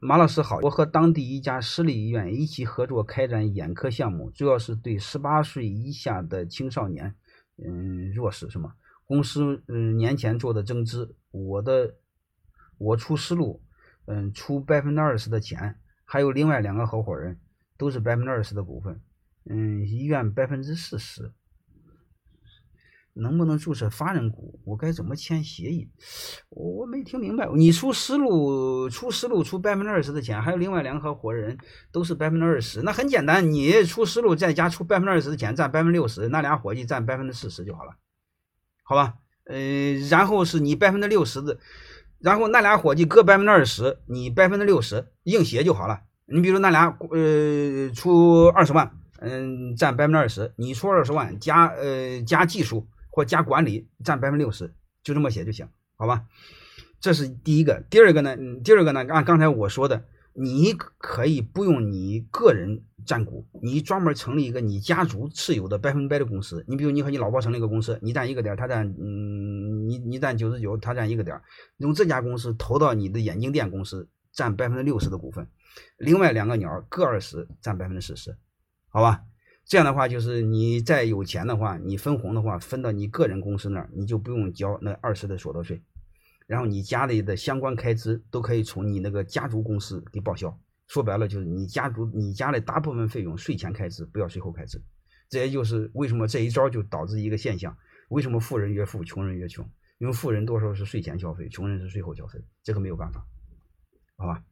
马老师好，我和当地一家私立医院一起合作开展眼科项目，主要是对十八岁以下的青少年，嗯，弱势什么？公司嗯年前做的增资，我的我出思路，嗯，出百分之二十的钱，还有另外两个合伙人都是百分之二十的股份，嗯，医院百分之四十。能不能注册法人股？我该怎么签协议？我我没听明白。你出思路，出思路出百分之二十的钱，还有另外两个合伙人都是百分之二十，那很简单，你出思路再加出百分之二十的钱，占百分之六十，那俩伙计占百分之四十就好了，好吧？呃，然后是你百分之六十的，然后那俩伙计各百分之二十，你百分之六十，硬写就好了。你比如那俩呃出二十万，嗯，占百分之二十，你出二十万加呃加技术。或加管理占百分之六十，就这么写就行，好吧？这是第一个。第二个呢？第二个呢？按刚才我说的，你可以不用你个人占股，你专门成立一个你家族持有的百分百的公司。你比如你和你老婆成立一个公司，你占一个点，他占嗯，你你占九十九，他占一个点，用这家公司投到你的眼镜店公司，占百分之六十的股份，另外两个鸟各二十，占百分之四十，好吧？这样的话，就是你再有钱的话，你分红的话，分到你个人公司那儿，你就不用交那二十的所得税，然后你家里的相关开支都可以从你那个家族公司给报销。说白了，就是你家族你家的大部分费用税前开支不要税后开支。这也就是为什么这一招就导致一个现象：为什么富人越富，穷人越穷？因为富人多数是税前消费，穷人是税后消费，这个没有办法，好吧？